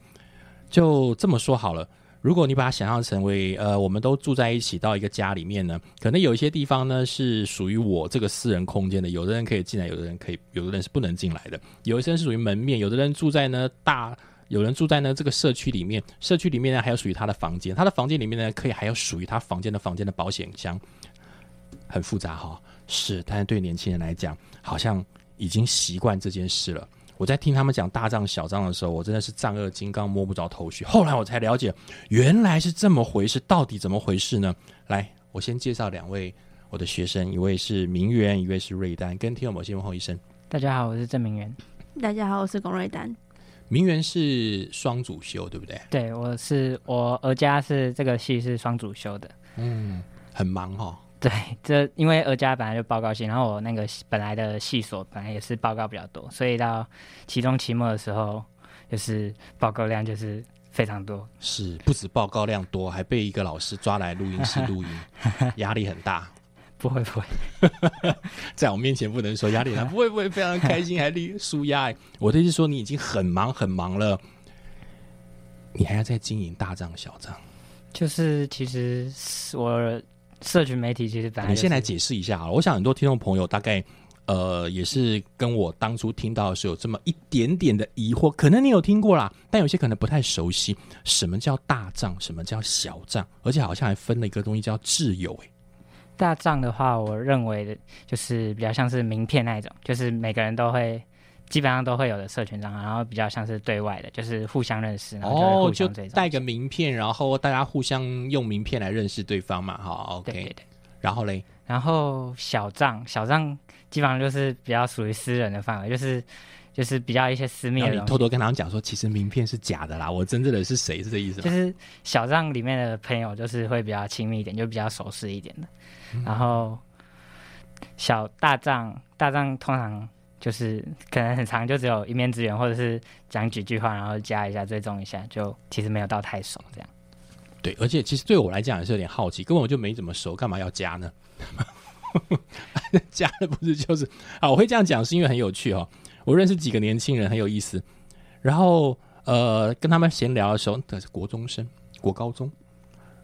S2: 就这么说好了。如果你把它想象成为，呃，我们都住在一起到一个家里面呢，可能有一些地方呢是属于我这个私人空间的，有的人可以进来，有的人可以，有的人是不能进来的。有一些人是属于门面，有的人住在呢大，有人住在呢这个社区里面，社区里面呢还有属于他的房间，他的房间里面呢可以还有属于他房间的房间的保险箱，很复杂哈、是，但是对年轻人来讲，好像已经习惯这件事了。我在听他们讲大账小账的时候，我真的是丈二金刚摸不着头绪。后来我才了解，原来是这么回事。到底怎么回事呢？来，我先介绍两位我的学生，一位是明媛，一位是瑞丹，跟听众某些问候一声。
S8: 大家好，我是郑明媛。
S9: 大家好，我是龚瑞丹。
S2: 明媛是双主修，对不对？
S8: 对，我是我儿家是这个系是双主修的。
S2: 嗯，很忙哈、
S8: 对，这因为而家本来就报告系，然后我那个本来的系所本来也是报告比较多，所以到期中、期末的时候，就是报告量就是非常多。
S2: 是不止报告量多，还被一个老师抓来录音室录音，压力很大。
S8: 不 会不会，
S2: 在我面前不能说压力很大，不会不会，非常开心，还力舒压。哎我的意思说，你已经很忙很忙了，你还要再经营大账小账。
S8: 就是其实是我社群媒体其实本来、
S2: 你先来解释一下啊，我想很多听众朋友大概呃也是跟我当初听到的时候有这么一点点的疑惑，可能你有听过啦，但有些可能不太熟悉，什么叫大账，什么叫小账，而且好像还分了一个东西叫挚友，哎，
S8: 大账的话，我认为的就是比较像是名片那一种，就是每个人都会基本上都会有的社群账号，然后比较像是对外的，就是互相认识，然后就互相。
S2: 带个名片，然后大家互相用名片来认识对方嘛，好，OK，
S8: 对对对。
S2: 然后嘞，
S8: 然后小账，小账基本上就是比较属于私人的范围，就是就是比较一些私密的
S2: 你偷偷跟他们讲说，其实名片是假的啦，我真正的是谁，是这意思吗？
S8: 就是小账里面的朋友，就是会比较亲密一点，就比较熟识一点的。
S2: 嗯
S8: 然后小大账，大账通常就是可能很长，就只有一面之缘，或者是讲几句话，然后加一下追踪一下，就其实没有到太熟这样。
S2: 对，而且其实对我来讲也是有点好奇，根本我就没怎么熟，干嘛要加呢？加了不是就是啊？我会这样讲是因为很有趣哦。我认识几个年轻人很有意思，然后呃跟他们闲聊的时候，那是国中生、国高中，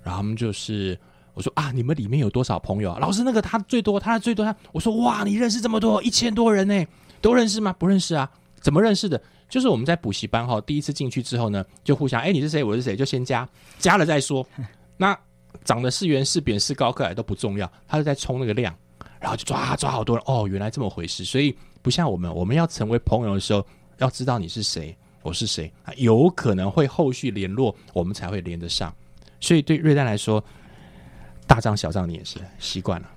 S2: 然后他们就是我说啊，你们里面有多少朋友啊？老师那个他最多，他最多他，我说哇，你认识这么多，一千多人呢，都认识吗？不认识啊，怎么认识的？就是我们在补习班哈，第一次进去之后呢，就互相哎、你是谁，我是谁，就先加，加了再说。那长得是圆是扁是高是矮都不重要，他是在冲那个量，然后就抓抓好多人哦，原来这么回事。所以不像我们，我们要成为朋友的时候，要知道你是谁，我是谁，啊有可能会后续联络，我们才会连得上。所以对瑞丹来说，大账小账你也是习惯了。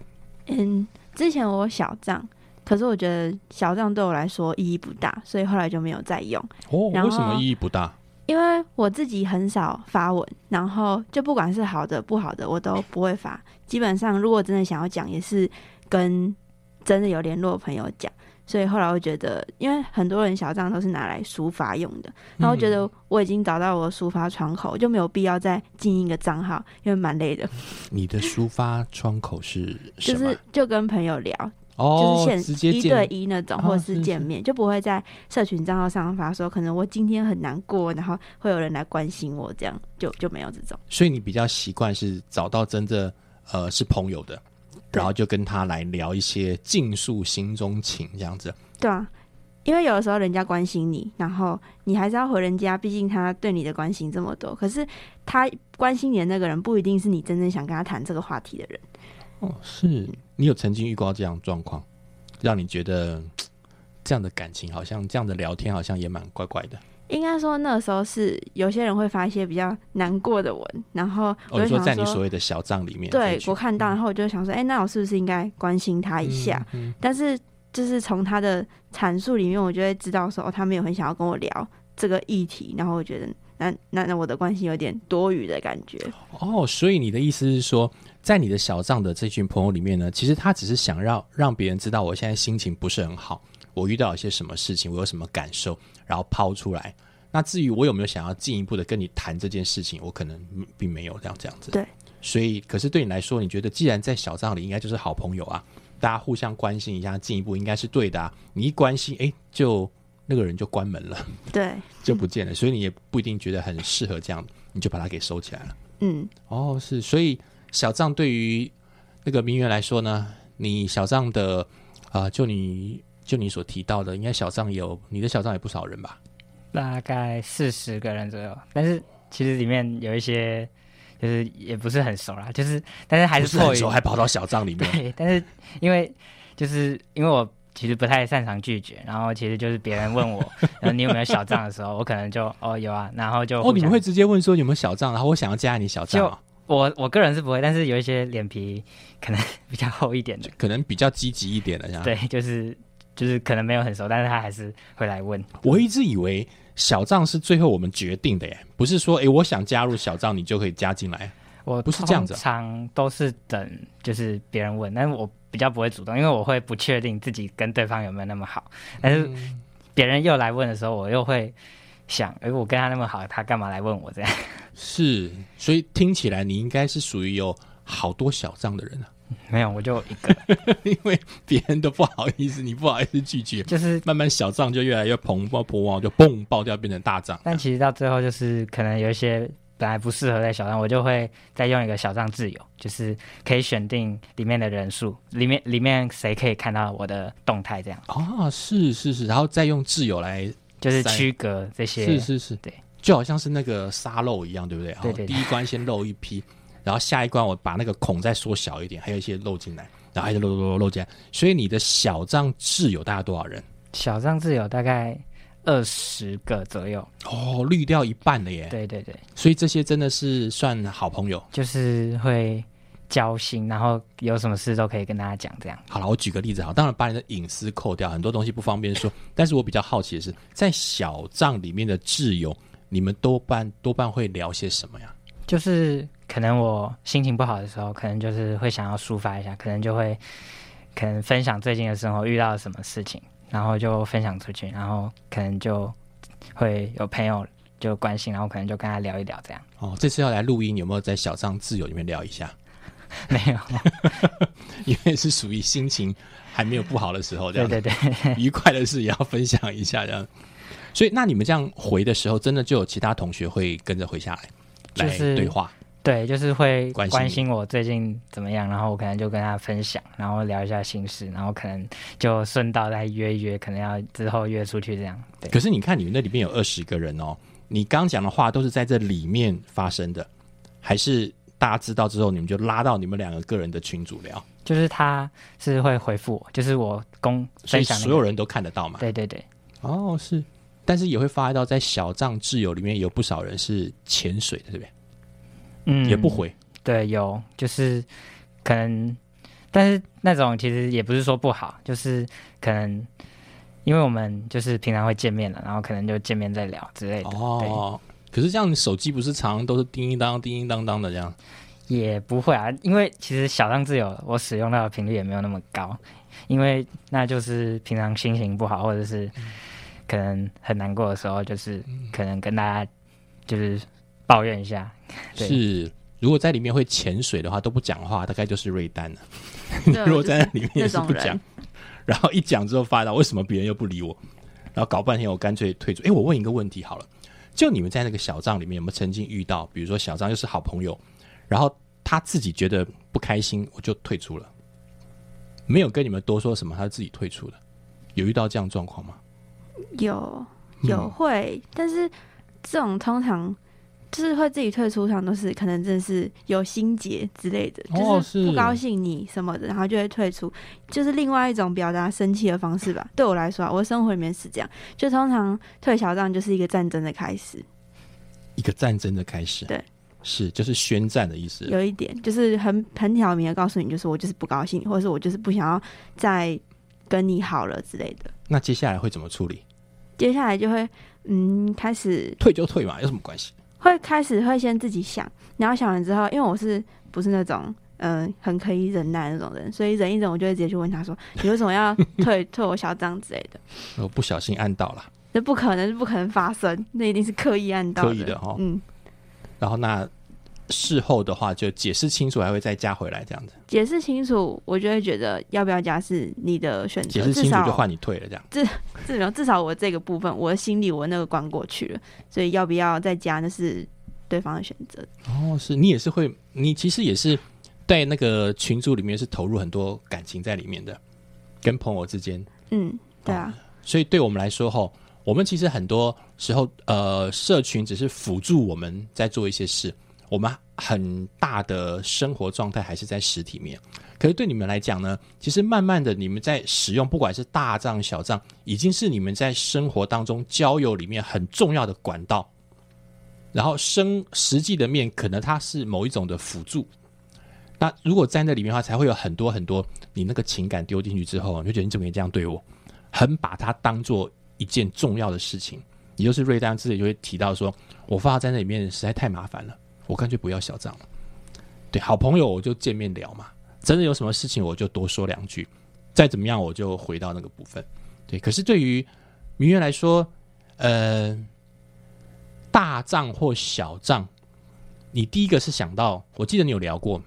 S9: 嗯，之前我小账，可是我觉得小账对我来说意义不大，所以后来就没有再用。
S2: 哦，为什么意义不大？
S9: 因为我自己很少发文，然后就不管是好的不好的，我都不会发。基本上，如果真的想要讲，也是跟真的有联络的朋友讲。所以后来我觉得，因为很多人小账都是拿来抒发用的，然后我觉得我已经找到我的抒发窗口，就没有必要再经营一个账号，因为蛮累的。
S2: 你的抒发窗口是什么？
S9: 就是就跟朋友聊，
S2: 哦，
S9: 就是
S2: 直接
S9: 一对一那种，
S2: 啊
S9: 或者
S2: 是是
S9: 是见面，就不会在社群账号上发说，可能我今天很难过，然后会有人来关心我，这样就就没有这种。
S2: 所以你比较习惯是找到真的呃是朋友的，然后就跟他来聊一些尽诉心中情这样子。
S9: 对啊，因为有的时候人家关心你，然后你还是要回人家，毕竟他对你的关心这么多。可是他关心你的那个人，不一定是你真正想跟他谈这个话题的人。
S2: 哦，是你有曾经遇过这样状况，让你觉得这样的感情好像这样的聊天好像也蛮怪怪的。
S9: 应该说那时候是有些人会发一些比较难过的文，然后我就想
S2: 在你所谓的小账里面，
S9: 对我看到，然后我就想说，哎、那我是不是应该关心他一下？
S2: 嗯嗯
S9: 但是就是从他的阐述里面，我就会知道说，哦，他没有很想要跟我聊这个议题，然后我觉得那那那我的关心有点多余的感觉。
S2: 哦，所以你的意思是说，在你的小账的这群朋友里面呢，其实他只是想要让别人知道我现在心情不是很好，我遇到一些什么事情，我有什么感受，然后抛出来。那至于我有没有想要进一步的跟你谈这件事情，我可能嗯并没有这样这样子。
S9: 对，
S2: 所以可是对你来说，你觉得既然在小账里应该就是好朋友啊，大家互相关心一下，进一步应该是对的啊。你一关心，哎，就那个人就关门了，
S9: 对，
S2: 就不见了，所以你也不一定觉得很适合这样，你就把它给收起来了。
S9: 嗯，
S2: 哦，是，所以小账对于那个名媛来说呢，你小账的啊、就你就你所提到的，应该小账有你的小账也不少人吧？
S8: 大概四十个人左右，但是其实里面有一些就是也不是很熟啦，就是但是还是迫于
S2: 是很熟，还跑到小账里面。
S8: 对，但是因为就是因为我其实不太擅长拒绝，然后其实就是别人问我，然 后你有没有小账的时候，我可能就哦有啊，然后就
S2: 哦，你们会直接问说有没有小账，然后我想要加你小账、啊，
S8: 我我个人是不会，但是有一些脸皮可能 比较厚一点的，
S2: 可能比较积极一点的，这样。
S8: 对，就是就是可能没有很熟，但是他还是会来问。
S2: 我一直以为小账是最后我们决定的耶，不是说诶我想加入小账你就可以加进来。
S8: 我
S2: 不是这样子
S8: 常都是等就是别人问，但是我比较不会主动，因为我会不确定自己跟对方有没有那么好。但是
S2: 嗯
S8: 别人又来问的时候，我又会想，哎、我跟他那么好，他干嘛来问我这样？
S2: 是，所以听起来你应该是属于有好多小账的人啊，
S8: 没有，我就一个，
S2: 因为别人都不好意思，你不好意思拒绝，
S8: 就是
S2: 慢慢小账就越来越蓬爆破旺，就嘣爆掉变成大账。
S8: 但其实到最后就是可能有一些本来不适合在小账，我就会再用一个小账自由，就是可以选定里面的人数，里面里面谁可以看到我的动态，这样。
S2: 啊，是是是，然后再用自由来
S8: 就是区隔这些。
S2: 是是是，
S8: 对，
S2: 就好像是那个沙漏一样，对不对？
S8: 对对对
S2: 哦第一关先漏一批，然后下一关我把那个孔再缩小一点，还有一些漏进来，然后还是漏漏漏漏进来。所以你的小账挚友大概多少人？
S8: 小账挚友大概二十个左右。
S2: 哦，滤掉一半了耶。
S8: 对对对，
S2: 所以这些真的是算好朋友。
S8: 就是会交心，然后有什么事都可以跟大家讲，这样。
S2: 好了，我举个例子哈，当然把你的隐私扣掉，很多东西不方便说。但是我比较好奇的是，在小账里面的挚友，你们多半多半会聊些什么呀？
S8: 就是可能我心情不好的时候，可能就是会想要抒发一下，可能就会可能分享最近的生活遇到了什么事情，然后就分享出去，然后可能就会有朋友就关心，然后可能就跟他聊一聊这样。
S2: 哦，这次要来录音，有没有在小张自由里面聊一下？
S8: 没有，
S2: 因为是属于心情还没有不好的时候，这样
S8: 对对对，
S2: 愉快的事也要分享一下，这样。所以，那你们这样回的时候，真的就有其他同学会跟着回下来，来
S8: 就是
S2: 对话。
S8: 对，就是会
S2: 关心
S8: 我最近怎么样，然后我可能就跟他分享，然后聊一下心事，然后可能就顺道再约一约，可能要之后约出去这样。对，
S2: 可是你看，你们那里面有二十个人哦，你刚讲的话都是在这里面发生的，还是大家知道之后，你们就拉到你们两个个人的群组聊？
S8: 就是他是会回复我，就是我公分享、那个
S2: 所有人都看得到嘛？
S8: 对对对，
S2: 哦，是，但是也会发到在小账挚友里面有不少人是潜水的，对不对？
S8: 嗯，
S2: 也不回。
S8: 对，有就是可能，但是那种其实也不是说不好，就是可能因为我们就是平常会见面了，然后可能就见面再聊之类的。
S2: 哦，可是这样，手机不是常常都是叮叮当当、叮叮当当的这样？
S8: 也不会啊，因为其实小账自由我使用到的频率也没有那么高，因为那就是平常心情不好或者是可能很难过的时候，就是可能跟大家就是抱怨一下。对。
S2: 是，如果在里面会潜水的话，都不讲话，大概就是瑞丹了。如果在那里面也是不讲，然后一讲之后发到为什么别人又不理我，然后搞半天我干脆退出。哎，我问一个问题好了，就你们在那个小账里面有没有曾经遇到，比如说小账又是好朋友，然后他自己觉得不开心，我就退出了，没有跟你们多说什么，他自己退出了，有遇到这样状况吗？
S9: 有有
S2: 嗯
S9: 会，但是这种通常就是会自己退出，通常都是可能真的是有心结之类的，
S2: 哦
S9: 就是不高兴你什么的，然后就会退出，就是另外一种表达生气的方式吧。对我来说啊，我的生活里面是这样，就通常退小账就是一个战争的开始，
S2: 一个战争的开始，
S9: 对，
S2: 是就是宣战的意思。
S9: 有一点就是很很挑明的告诉你，就是我就是不高兴，或者是我就是不想要再跟你好了之类的。
S2: 那接下来会怎么处理？
S9: 接下来就会嗯开始
S2: 退就退嘛，有什么关系？
S9: 会开始会先自己想，然后想完之后，因为我是不是那种嗯、呃很可以忍耐那种人，所以忍一忍，我就会直接去问他说：“你为什么要退 退我小张之类的
S2: 我不小心按到了，？”
S9: 这不可能，是不可能发生，那一定是刻意按到
S2: 刻意的哦
S9: 嗯，
S2: 然后那事后的话就解释清楚，还会再加回来这样子。
S9: 解释清楚，我就会觉得要不要加是你的选择，
S2: 解释清楚就换你退了这样。
S9: 至少至少我这个部分，我的心里我那个关过去了，所以要不要再加那是对方的选择。
S2: 哦，是你也是会，你其实也是在那个群组里面是投入很多感情在里面的，跟朋友之间。
S9: 嗯，对啊，
S2: 所以对我们来说，吼，我们其实很多时候，呃，社群只是辅助我们在做一些事，我们很大的生活状态还是在实体面。可是对你们来讲呢，其实慢慢的，你们在使用不管是大账小账，已经是你们在生活当中交友里面很重要的管道。然后生实际的面，可能它是某一种的辅助。那如果在那里面的话，才会有很多很多你那个情感丢进去之后，你就觉得你怎么可以这样对我？很把它当做一件重要的事情，也就是瑞丹自己就会提到说，我发在那里面实在太麻烦了，我干脆不要小账了。对，好朋友我就见面聊嘛，真的有什么事情我就多说两句，再怎么样我就回到那个部分。对，可是对于明月来说，呃，大账或小账，你第一个是想到，我记得你有聊过，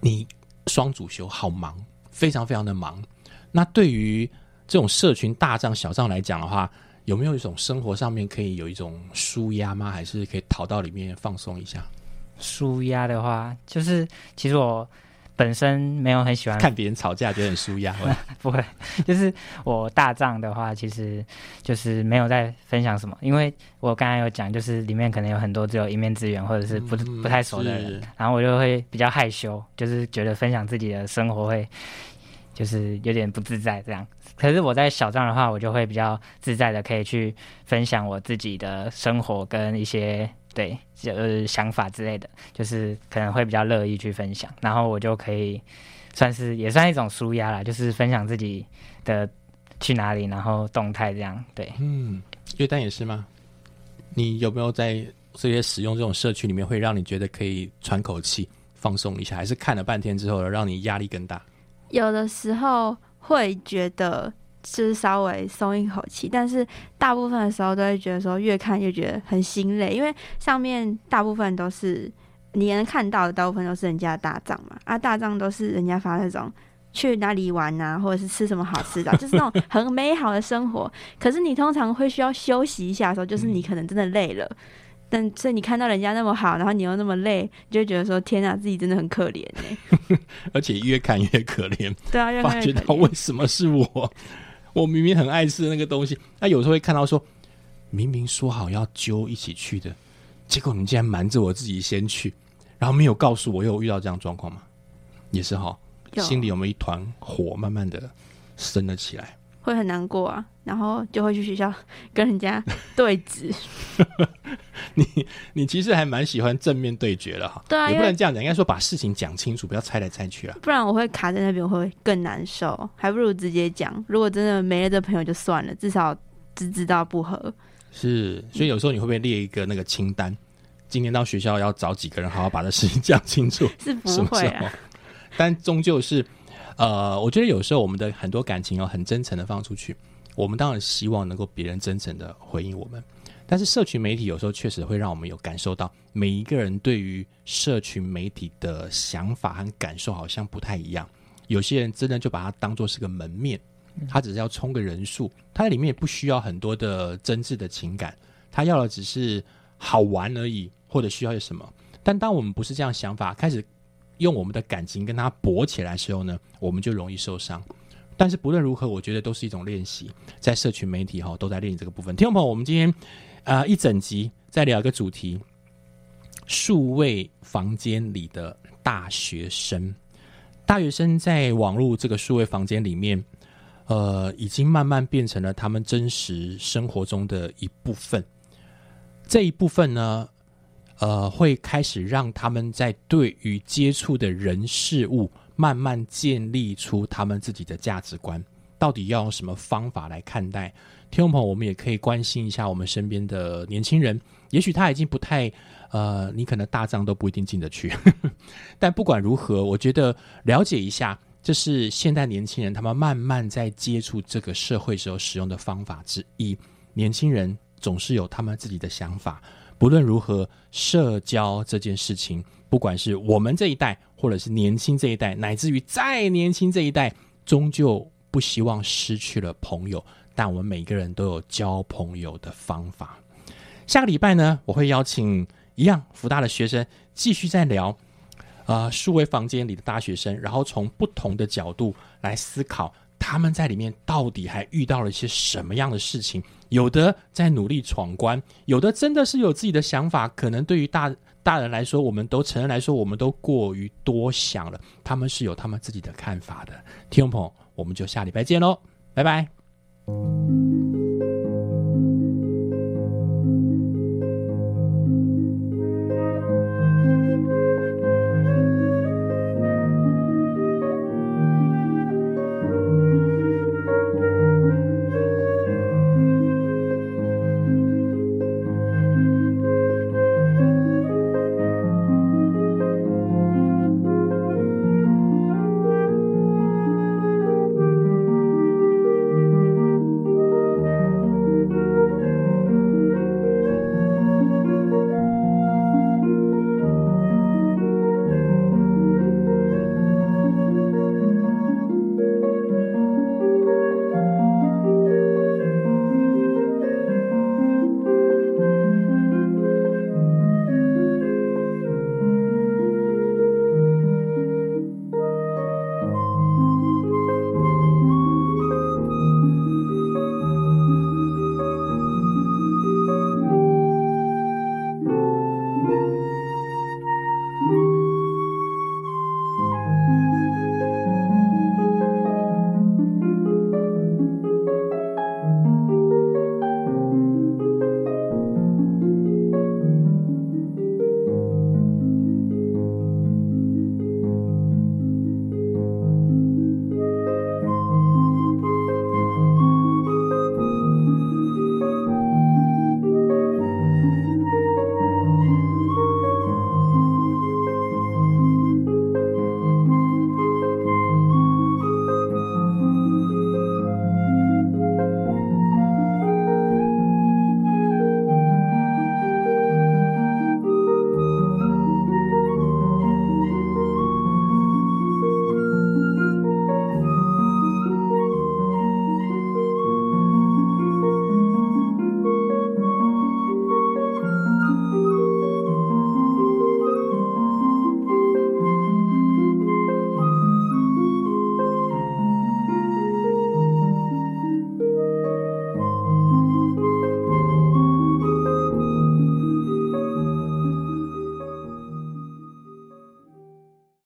S2: 你双主修好忙，非常非常的忙。那对于这种社群大账小账来讲的话，有没有一种生活上面可以有一种舒压吗？还是可以逃到里面放松一下？
S8: 舒压的话，就是其实我本身没有很喜欢
S2: 看别人吵架，觉得很舒压。
S8: 不会，就是我大账的话，其实就是没有在分享什么，因为我刚才有讲，就是里面可能有很多只有一面之缘或者是不、
S2: 嗯
S8: 不太熟的人，然后我就会比较害羞，就是觉得分享自己的生活会就是有点不自在这样。可是我在小站的话，我就会比较自在的可以去分享我自己的生活跟一些对呃想法之类的，就是可能会比较乐意去分享，然后我就可以算是也算一种舒压啦，就是分享自己的去哪里，然后动态这样。对，
S2: 嗯，月丹也是吗？你有没有在这些使用这种社区里面，会让你觉得可以喘口气、放松一下，还是看了半天之后，让你压力更大？
S9: 有的时候会觉得就是稍微松一口气，但是大部分的时候都会觉得说越看越觉得很心累，因为上面大部分都是你能看到的，大部分都是人家的大账嘛，啊，大账都是人家发那种。去哪里玩啊，或者是吃什么好吃的啊，就是那种很美好的生活。可是你通常会需要休息一下的时候，就是你可能真的累了，但所以你看到人家那么好，然后你又那么累，你就会觉得说天啊，自己真的很可怜哎、
S2: 而且越看越可怜，
S9: 对啊，越看越可怜
S2: 到为什么是我？我明明很爱吃那个东西，那有时候会看到说，明明说好要揪一起去的，结果你竟然瞒着我自己先去，然后没有告诉我，有遇到这样状况吗？也是哈，心里有没有一团火慢慢的升了起来？
S9: 会很难过啊，然后就会去学校 跟人家对峙。
S2: 你你其实还蛮喜欢正面对决的哈，也
S9: 对啊也
S2: 不能这样讲，应该说把事情讲清楚，不要猜来猜去啊。
S9: 不然我会卡在那边，我会更难受，还不如直接讲。如果真的没了这朋友就算了，至少只知道不合。
S2: 是，所以有时候你会不会列一个那个清单？今天到学校要找几个人，好好把这事情 讲清楚。
S9: 是不会？
S2: 但终究是，呃，我觉得有时候我们的很多感情哦，很真诚的放出去，我们当然希望能够别人真诚的回应我们。但是社群媒体有时候确实会让我们有感受到，每一个人对于社群媒体的想法和感受好像不太一样。有些人真的就把它当做是个门面，他只是要冲个人数，他在里面也不需要很多的真挚的情感，他要的只是好玩而已，或者需要些什么。但当我们不是这样想法，开始用我们的感情跟他搏起来的时候呢，我们就容易受伤。但是不论如何，我觉得都是一种练习，在社群媒体哈都在练这个部分。听众朋友，我们今天啊、一整集在聊一个主题：数位房间里的大学生。大学生在网络这个数位房间里面，呃，已经慢慢变成了他们真实生活中的一部分。这一部分呢，呃，会开始让他们在对于接触的人事物，慢慢建立出他们自己的价值观。到底要用什么方法来看待？听众朋友，我们也可以关心一下我们身边的年轻人，也许他已经不太，呃，你可能大账都不一定进得去，但不管如何，我觉得了解一下，这是现代年轻人他们慢慢在接触这个社会时候使用的方法之一。年轻人总是有他们自己的想法，不论如何，社交这件事情，不管是我们这一代，或者是年轻这一代，乃至于再年轻这一代，终究不希望失去了朋友。但我们每个人都有交朋友的方法。下个礼拜呢，我会邀请一样福大的学生继续再聊，呃，数位房间里的大学生，然后从不同的角度来思考他们在里面到底还遇到了一些什么样的事情。有的在努力闯关，有的真的是有自己的想法。可能对于大大人来说，我们都承认来说，我们都过于多想了。他们是有他们自己的看法的。听众朋友，我们就下礼拜见喽，拜拜。